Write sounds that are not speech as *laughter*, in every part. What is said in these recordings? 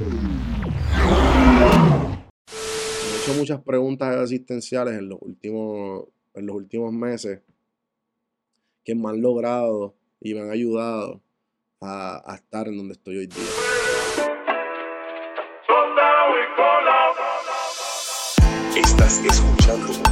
he hecho muchas preguntas existenciales en los últimos, en los últimos meses que me han logrado y me han ayudado a, a estar en donde estoy hoy día. Estás escuchando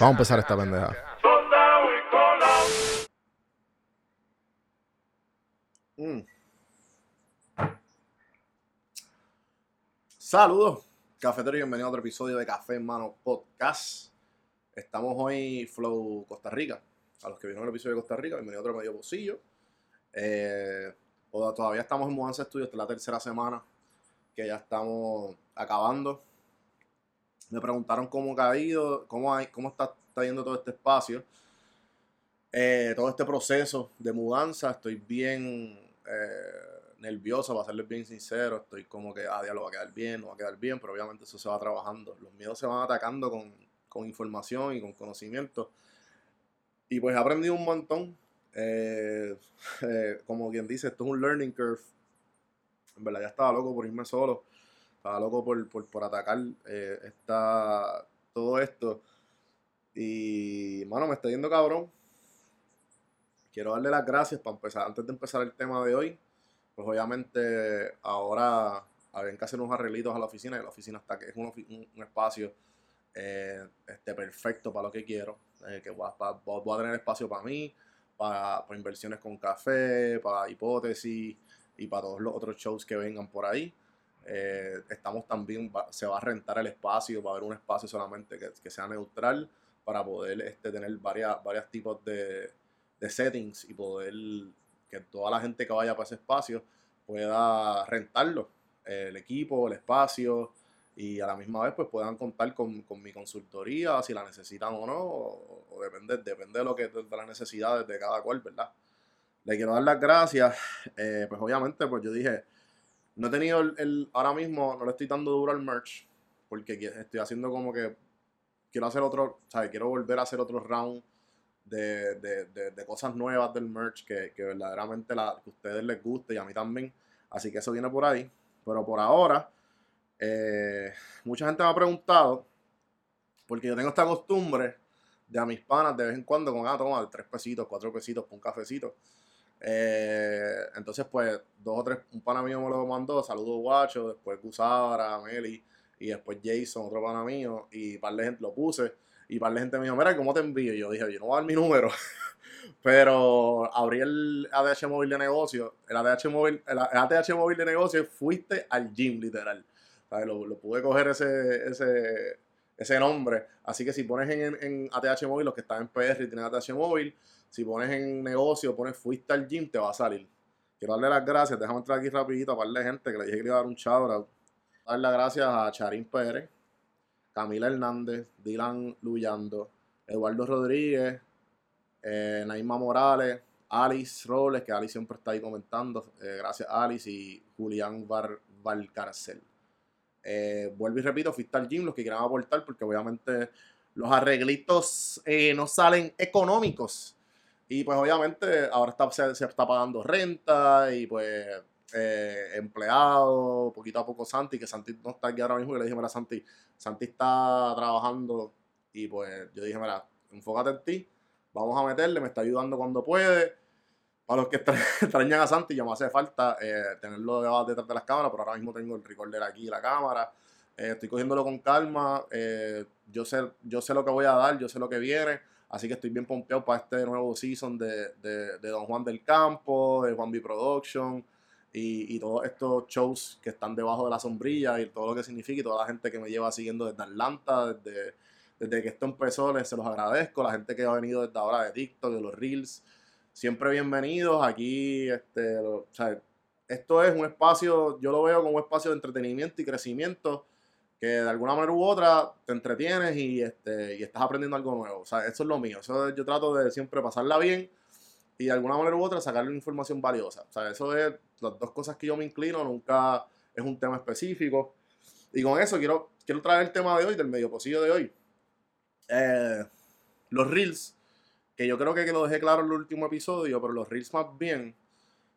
Vamos a empezar esta pendeja. Mm. Saludos, cafetero y bienvenido a otro episodio de Café en Mano Podcast. Estamos hoy Flow Costa Rica. A los que vieron el episodio de Costa Rica, bienvenido a otro medio pocillo. Eh, todavía estamos en Mudanza Estudios, esta es la tercera semana que ya estamos acabando. Me preguntaron cómo ha caído, cómo, hay, cómo está, está yendo todo este espacio, eh, todo este proceso de mudanza. Estoy bien eh, nervioso, para serles bien sincero. Estoy como que, ah, diablo, va a quedar bien, no va a quedar bien, pero obviamente eso se va trabajando. Los miedos se van atacando con, con información y con conocimiento. Y pues he aprendido un montón. Eh, *laughs* eh, como quien dice, esto es un learning curve. En verdad ya estaba loco por irme solo. Estaba loco por, por, por atacar eh, esta, todo esto. Y, mano, me está yendo cabrón. Quiero darle las gracias para empezar. Antes de empezar el tema de hoy, pues obviamente ahora habían que hacer unos arreglitos a la oficina. Y la oficina está que es un, espacio eh, este, perfecto para lo que quiero. eh, que voy a, a tener espacio para mí, para, para inversiones con café, para hipótesis y para todos los otros shows que vengan por ahí. Eh, estamos también, va- se va a rentar el espacio, va a haber un espacio solamente que, que sea neutral para poder este, tener varias, varios tipos de, de settings y poder que toda la gente que vaya para ese espacio pueda rentarlo, eh, el equipo, el espacio y a la misma vez pues puedan contar con, con mi consultoría si la necesitan o no, o, o depende, depende de lo que de las necesidades de cada cual, ¿verdad? Le quiero dar las gracias, eh, pues obviamente pues yo dije, no he tenido el, ahora mismo, no le estoy dando duro al merch, porque estoy haciendo como que quiero hacer otro, ¿sabes? Quiero volver a hacer otro round de, de- de- cosas nuevas del merch que, que verdaderamente la, que a ustedes les guste y a mí también. Así que eso viene por ahí. Pero por ahora, eh, mucha gente me ha preguntado, porque yo tengo esta costumbre de a mis panas de vez en cuando con, ah, toma, tres pesitos, cuatro pesitos, un cafecito. Eh, entonces, pues, dos o tres, un pana mío me lo mandó, saludos guacho, después Gusara, Meli, y después Jason, otro pana mío, y par de gente lo puse, y par de gente me dijo, mira, ¿cómo te envío? Y yo dije, yo no voy a dar mi número, *laughs* pero abrí el ADH móvil de negocio, el ADH móvil, el ADH móvil de negocio, fuiste al gym, literal. Lo, lo pude coger ese, ese, ese nombre, así que si pones en, en ATH móvil, los que están en PR y tienen ATH móvil, si pones en negocio, pones fuiste al gym, te va a salir. Quiero darle las gracias, déjame entrar aquí rapidito a par de gente que le dije que iba a dar un shout out. Darle las gracias a Charín Pérez, Camila Hernández, Dylan Luyando, Eduardo Rodríguez, eh, Naima Morales, Alice Robles, que Alice siempre está ahí comentando. eh, gracias Alice y Julián Bar Valcarcel. Eh, vuelvo y repito, fuiste al gym, los que quieran aportar, porque obviamente los arreglitos no salen económicos. Y pues obviamente ahora está, se, está pagando renta y pues eh, empleado, poquito a poco Santi, que Santi no está aquí ahora mismo, y le dije, mira Santi, Santi está trabajando y pues yo dije, mira, enfócate en ti, vamos a meterle, me está ayudando cuando puede. Para los que extra- *laughs* extrañan a Santi, ya me hace falta eh, tenerlo detrás de las cámaras, pero ahora mismo tengo el recorder aquí la cámara. Eh, estoy cogiéndolo con calma. eh, yo, sé, yo sé lo que voy a dar, yo sé lo que viene. Así que estoy bien pompeado para este nuevo season de, de, Don Juan del Campo, de Juan B Production y, y todos estos shows que están debajo de la sombrilla y todo lo que significa y toda la gente que me lleva siguiendo desde Atlanta, desde, desde que esto empezó, les se los agradezco. La gente que ha venido desde ahora de TikTok, de los Reels, siempre bienvenidos. Aquí, este, o sea, esto es un espacio, yo lo veo como un espacio de entretenimiento y crecimiento que de alguna manera u otra te entretienes y, este, y estás aprendiendo algo nuevo. O sea, eso es lo mío. Eso es- yo trato de siempre pasarla bien y de alguna manera u otra sacarle información valiosa. O sea, eso es las dos cosas que yo me inclino, nunca es un tema específico. Y con eso quiero, quiero traer el tema de hoy, del medio pocillo de hoy. Eh, los reels, que yo creo que, que lo dejé claro en el último episodio, pero los reels más bien,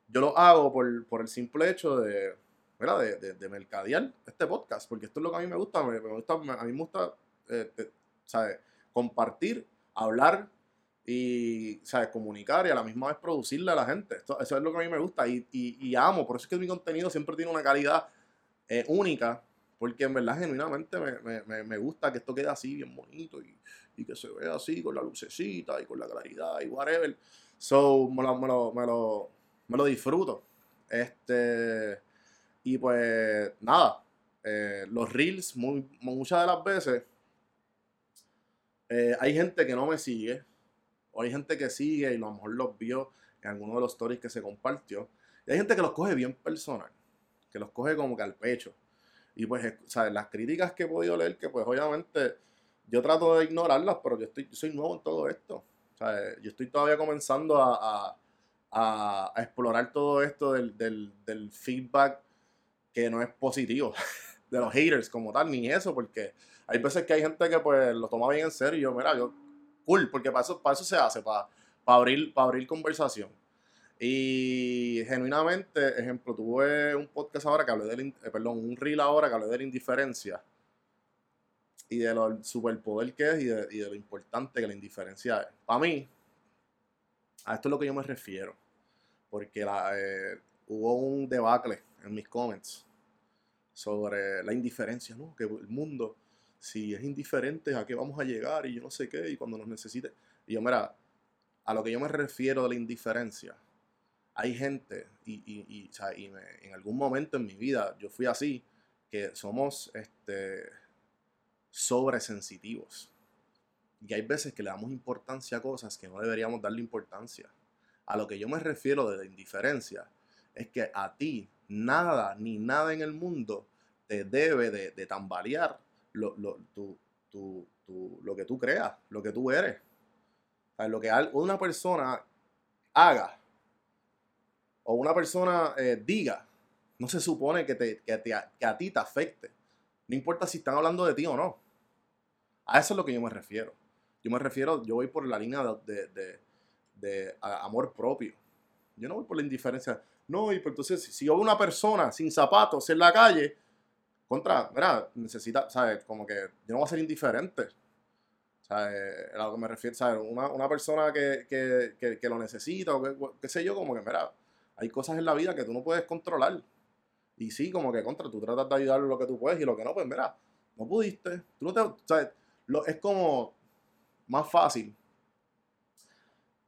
yo lo hago por, por el simple hecho de, ¿verdad? De, de, de mercadear este podcast, porque esto es lo que a mí me gusta, me, me gusta a mí me gusta, eh, eh, ¿sabes? Compartir, hablar y, ¿sabes? Comunicar y a la misma vez producirle a la gente. Esto, eso es lo que a mí me gusta y, y, y amo, por eso es que mi contenido siempre tiene una calidad eh, única, porque en verdad genuinamente me, me, me, gusta que esto quede así bien bonito y, y, que se vea así con la lucecita y con la claridad y whatever. So, me lo, me lo, me lo, me lo disfruto. Este, y pues nada, eh, los reels muy, muchas de las veces eh, hay gente que no me sigue o hay gente que sigue y a lo mejor los vio en alguno de los stories que se compartió. Y hay gente que los coge bien personal, que los coge como que al pecho. Y pues, ¿sabes? Las críticas que he podido leer, que pues obviamente yo trato de ignorarlas, pero yo, estoy, yo soy nuevo en todo esto. ¿sabes? Yo estoy todavía comenzando a, a, explorar todo esto del, del, feedback que no es positivo, *laughs* de los haters como tal, ni eso, porque hay veces que hay gente que pues lo toma bien en serio y yo, mira, yo, cool, porque para eso, para eso se hace, para, para, abrir, para abrir conversación. Y genuinamente, ejemplo, tuve un podcast ahora que hablé del, eh, perdón, un reel ahora que hablé de la indiferencia y de lo superpoder que es y de, y de, lo importante que la indiferencia es. Para mí, a esto es lo que yo me refiero, porque la, eh, hubo un debacle en mis comments sobre la indiferencia, ¿no? Que el mundo, si es indiferente, ¿a qué vamos a llegar? Y yo no sé qué, y cuando nos necesite. Y yo, mira, a lo que yo me refiero de la indiferencia, hay gente, y, y, y, o sea, y me, en algún momento en mi vida yo fui así, que somos este, sobresensitivos. Y hay veces que le damos importancia a cosas que no deberíamos darle importancia. A lo que yo me refiero de la indiferencia es que a ti nada ni nada en el mundo te debe de, de tambalear lo, lo, tu, tu, tu, lo que tú creas, lo que tú eres. Lo que una persona haga o una persona eh, diga, no se supone que, te, que, te, que a ti te afecte. No importa si están hablando de ti o no. A eso es lo que yo me refiero. Yo me refiero, yo voy por la línea de, de, de amor propio. Yo no voy por la indiferencia. No, y pues entonces, si yo veo una persona sin zapatos en la calle, contra, ¿verdad? Necesita, ¿sabes? Como que yo no voy a ser indiferente. ¿Sabes? A lo que me refiero, ¿sabes? Una, una persona que, que, que, que, lo necesita o qué sé yo, como que, mira, hay cosas en la vida que tú no puedes controlar. Y sí, como que contra, tú tratas de ayudar lo que tú puedes y lo que no, pues mira, no pudiste. Tú no te, ¿sabes? Lo, es como más fácil.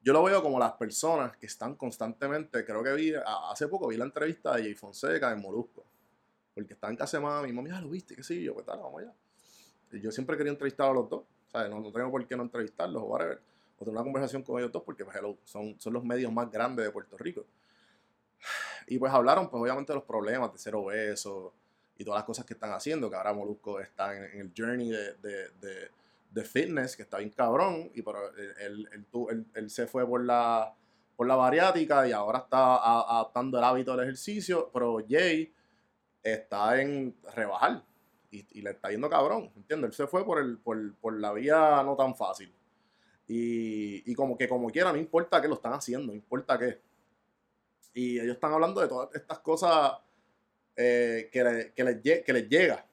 Yo lo veo como las personas que están constantemente, creo que vi, hace poco vi la entrevista de Jay Fonseca en Molusco, porque está en casa de mami, mami, ah, lo viste, qué sé yo, pues tal, vamos allá. Y yo siempre quería entrevistar a los dos, ¿sabes? No, no tengo por qué no entrevistarlos o whatever, o tener una conversación con ellos dos, porque pues, hello, son, son los medios más grandes de Puerto Rico. Y pues hablaron, pues obviamente, de los problemas de ser obeso y todas las cosas que están haciendo, que ahora Molusco está en, en el journey de, de, de de fitness, que está bien cabrón, y pero él, él, él, se fue por la, por la bariátrica y ahora está adaptando el hábito del ejercicio, pero Jay está en rebajar y, le está yendo cabrón, ¿entiendes? Él se fue por, el, por, por la vía no tan fácil. Y, y, como que como quiera, no importa qué lo están haciendo, no importa qué. Y ellos están hablando de todas estas cosas eh, que, que les llega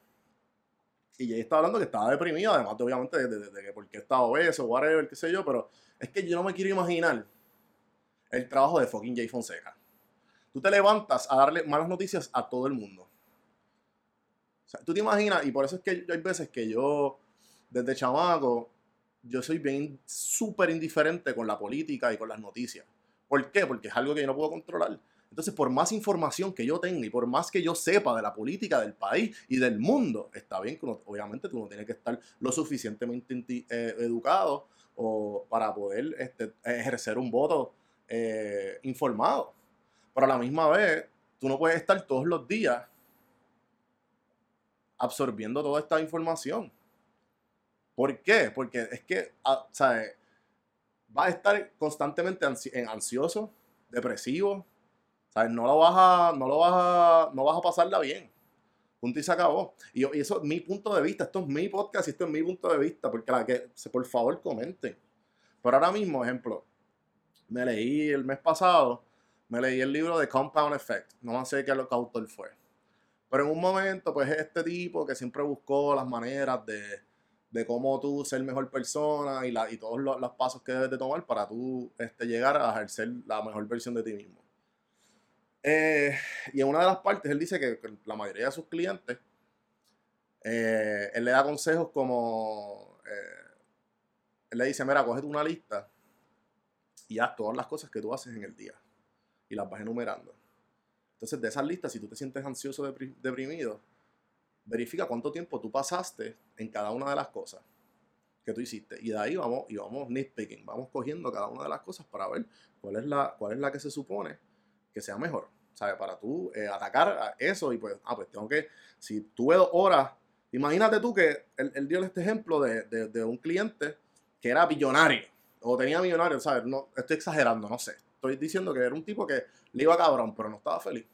y Jay estaba hablando que estaba deprimido, además de, obviamente de, de, de, que porque estaba obeso, whatever, qué sé yo, pero es que yo no me quiero imaginar el trabajo de fucking Jay Fonseca. Tú te levantas a darle malas noticias a todo el mundo. O sea, tú te imaginas, y por eso es que hay veces que yo, desde chamaco, yo soy bien súper indiferente con la política y con las noticias. ¿Por qué? Porque es algo que yo no puedo controlar. Entonces, por más información que yo tenga y por más que yo sepa de la política del país y del mundo, está bien que uno, obviamente tú no tienes que estar lo suficientemente eh, educado o para poder este, ejercer un voto eh, informado. Pero a la misma vez, tú no puedes estar todos los días absorbiendo toda esta información. ¿Por qué? Porque es que, ah, ¿sabes? vas a estar constantemente ansi- en ansioso, depresivo, ¿sabes? No lo vas a, no lo vas a, no vas a pasarla bien. Punto y se acabó. Y, y eso es mi punto de vista, esto es mi podcast y esto es mi punto de vista, porque la que, por favor comenten. Pero ahora mismo, ejemplo, me leí el mes pasado, me leí el libro de Compound Effect, no sé qué lo que autor fue. Pero en un momento, pues es este tipo que siempre buscó las maneras de, de cómo tú ser mejor persona y, la, y todos los, los pasos que debes de tomar para tú este, llegar a ejercer la mejor versión de ti mismo. Eh, y en una de las partes él dice que la mayoría de sus clientes, eh, él le da consejos como, eh, él le dice, mira, cógete una lista y haz todas las cosas que tú haces en el día y las vas enumerando. Entonces, de esas listas, si tú te sientes ansioso, depri- deprimido, verifica cuánto tiempo tú pasaste en cada una de las cosas que tú hiciste. Y de ahí vamos, y vamos nitpicking, vamos cogiendo cada una de las cosas para ver cuál es la, cuál es la que se supone que sea mejor. ¿Sabes? Para tú eh, atacar eso y pues, ah, pues tengo que, si tuve dos horas, imagínate tú que él, él dio este ejemplo de, de- un cliente que era billonario, o tenía millonario, ¿sabes? No, estoy exagerando, no sé. Estoy diciendo que era un tipo que le iba cabrón, pero no estaba feliz.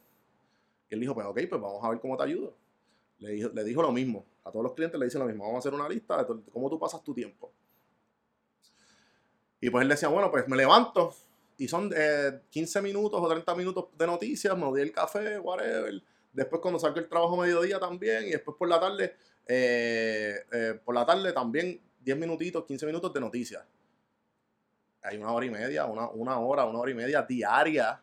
Y él dijo, pues ok, pues vamos a ver cómo te ayudo. Le dijo, le dijo lo mismo. A todos los clientes le dice lo mismo. Vamos a hacer una lista de cómo tú pasas tu tiempo. Y pues él decía, bueno, pues me levanto y son eh, 15 minutos o 30 minutos de noticias, me doy el café, whatever. Después cuando salgo el trabajo mediodía también y después por la tarde, eh, eh, por la tarde también 10 minutitos, 15 minutos de noticias. Hay una hora y media, una, una hora, una hora y media diaria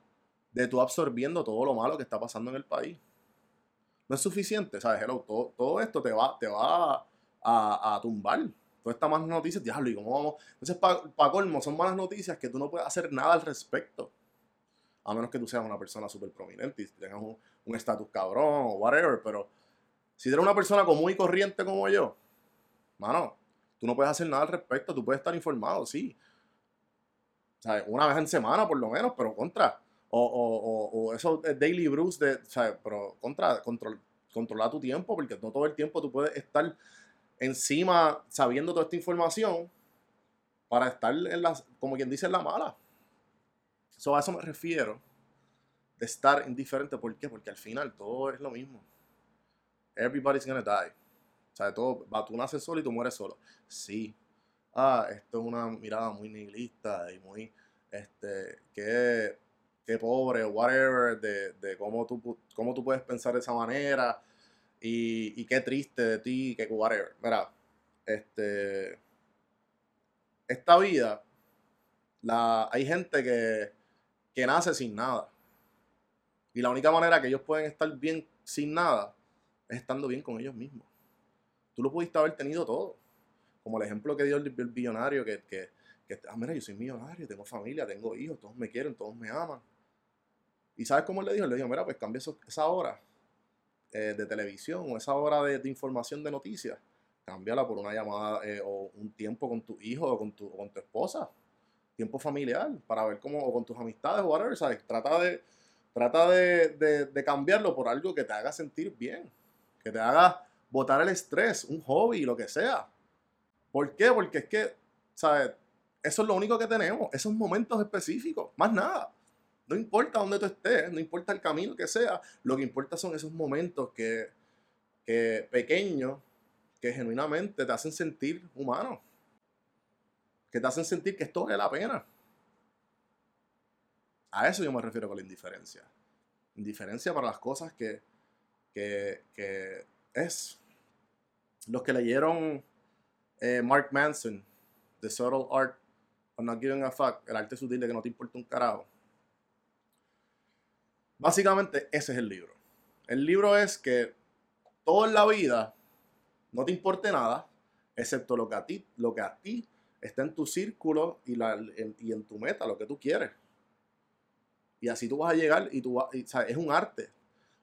de tú absorbiendo todo lo malo que está pasando en el país. No es suficiente, ¿sabes? Todo, todo esto te va, te va a, a tumbar. Todas estas malas noticias, diablo, ¿y cómo vamos? Entonces, para colmo, son malas noticias que tú no puedes hacer nada al respecto. A menos que tú seas una persona súper prominente y tengas un estatus cabrón o whatever, pero si eres una persona común y corriente como yo, mano, tú no puedes hacer nada al respecto, tú puedes estar informado, sí. ¿Sabes? Una vez en semana, por lo menos, pero contra. O, o, o, o esos daily brews de, ¿sabes? Pero contra, control, controla tu tiempo, porque no todo el tiempo tú puedes estar encima sabiendo toda esta información para estar en las, como quien dice, en la mala. So, a eso me refiero de estar indiferente. ¿Por qué? Porque al final todo es lo mismo. Everybody's gonna die. O sea, todo, tú naces solo y tú mueres solo. Sí. Ah, esto es una mirada muy nihilista y muy, este, qué, qué pobre whatever, de, de cómo, tú, cómo tú puedes pensar de esa manera y, qué triste de ti, que whatever. Mira, este, esta vida, la, hay gente que, que nace sin nada. Y la única manera que ellos pueden estar bien sin nada es estando bien con ellos mismos. Tú lo pudiste haber tenido todo. Como el ejemplo que dio el, el billonario, que, que, que, ah, mira, yo soy millonario, tengo familia, tengo hijos, todos me quieren, todos me aman. ¿Y sabes cómo él le dijo? Él le dijo, mira, pues cambia eso- esa hora eh, de televisión o esa hora de, de información de noticias, cámbiala por una llamada eh, o un tiempo con tu hijo o con tu, o con tu esposa. Tiempo familiar, para ver cómo, o con tus amistades o whatever, ¿sabes? Trata de, Trata de, de- de cambiarlo por algo que te haga sentir bien, que te haga botar el estrés, un hobby, lo que sea. ¿Por qué? Porque es que, ¿sabes? Eso es lo único que tenemos, esos momentos específicos, más nada. No importa dónde tú estés, no importa el camino que sea, lo que importa son esos momentos que, que pequeños, que genuinamente te hacen sentir humano, que te hacen sentir que esto vale la pena. A eso yo me refiero con la indiferencia. Indiferencia para las cosas que, que, que es. Los que leyeron eh, Mark Manson, The Subtle Art of Not Giving a Fuck, el arte sutil de que no te importa un carajo. Básicamente ese es el libro. El libro es que todo en la vida no te importe nada, excepto lo que a ti, lo que a ti está en tu círculo y, en, tu meta, lo que tú quieres. Y así tú vas a llegar y tú es un arte.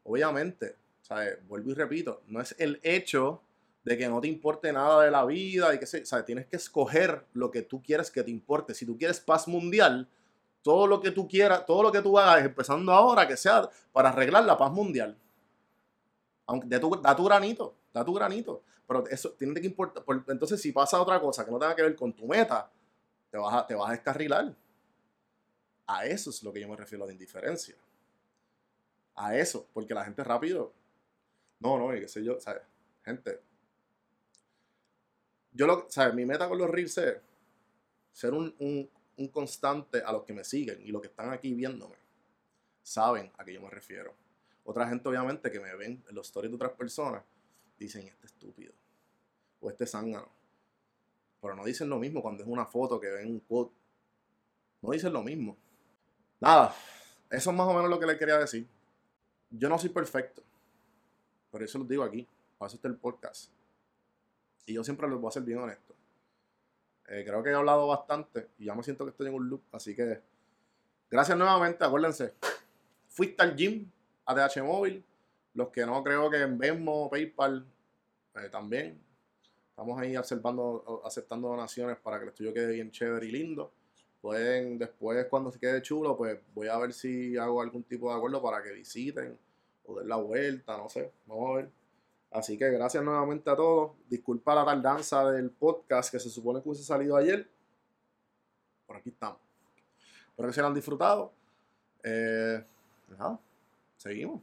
Obviamente, ¿sabes? vuelvo y repito, no es el hecho de que no te importe nada de la vida y que se, ¿sabes? tienes que escoger lo que tú quieres que te importe. Si tú quieres paz mundial, todo lo que tú quieras, todo lo que tú hagas, empezando ahora, que sea para arreglar la paz mundial. Aunque da tu granito, da tu granito. Pero eso tiene que importar. por- Entonces, si pasa otra cosa que no tenga que ver con tu meta, te vas a, te vas a descarrilar. A eso es lo que yo me refiero a la indiferencia. A eso, porque la gente rápido. No, no, y qué sé yo, ¿sabes? Gente. Yo lo, ¿sabes? Mi meta con los reels es ser un, un, un constante a los que me siguen y los que están aquí viéndome. Saben a qué yo me refiero. Otra gente, obviamente, que me ven en los stories de otras personas, dicen, este estúpido. O este zángano. Pero no dicen lo mismo cuando es una foto que ven un quote. No dicen lo mismo. Nada, eso es más o menos lo que le quería decir. Yo no soy perfecto. Por eso lo digo aquí. Para eso está el podcast. Y yo siempre les voy a ser bien honesto. Eh, creo que he hablado bastante y ya me siento que estoy en un loop. Así que gracias nuevamente. Acuérdense, fuiste al gym, ATH Móvil. Los que no creo que en Venmo, PayPal, eh, también. Estamos ahí aceptando, aceptando donaciones para que el estudio quede bien chévere y lindo. Pueden, después, cuando se quede chulo, pues voy a ver si hago algún tipo de acuerdo para que visiten o den la vuelta, no sé. Vamos a ver. Así que gracias nuevamente a todos. Disculpa la tardanza del podcast que se supone que hubiese salido ayer. Por aquí estamos. Espero que se lo han disfrutado. Eh, nada, seguimos.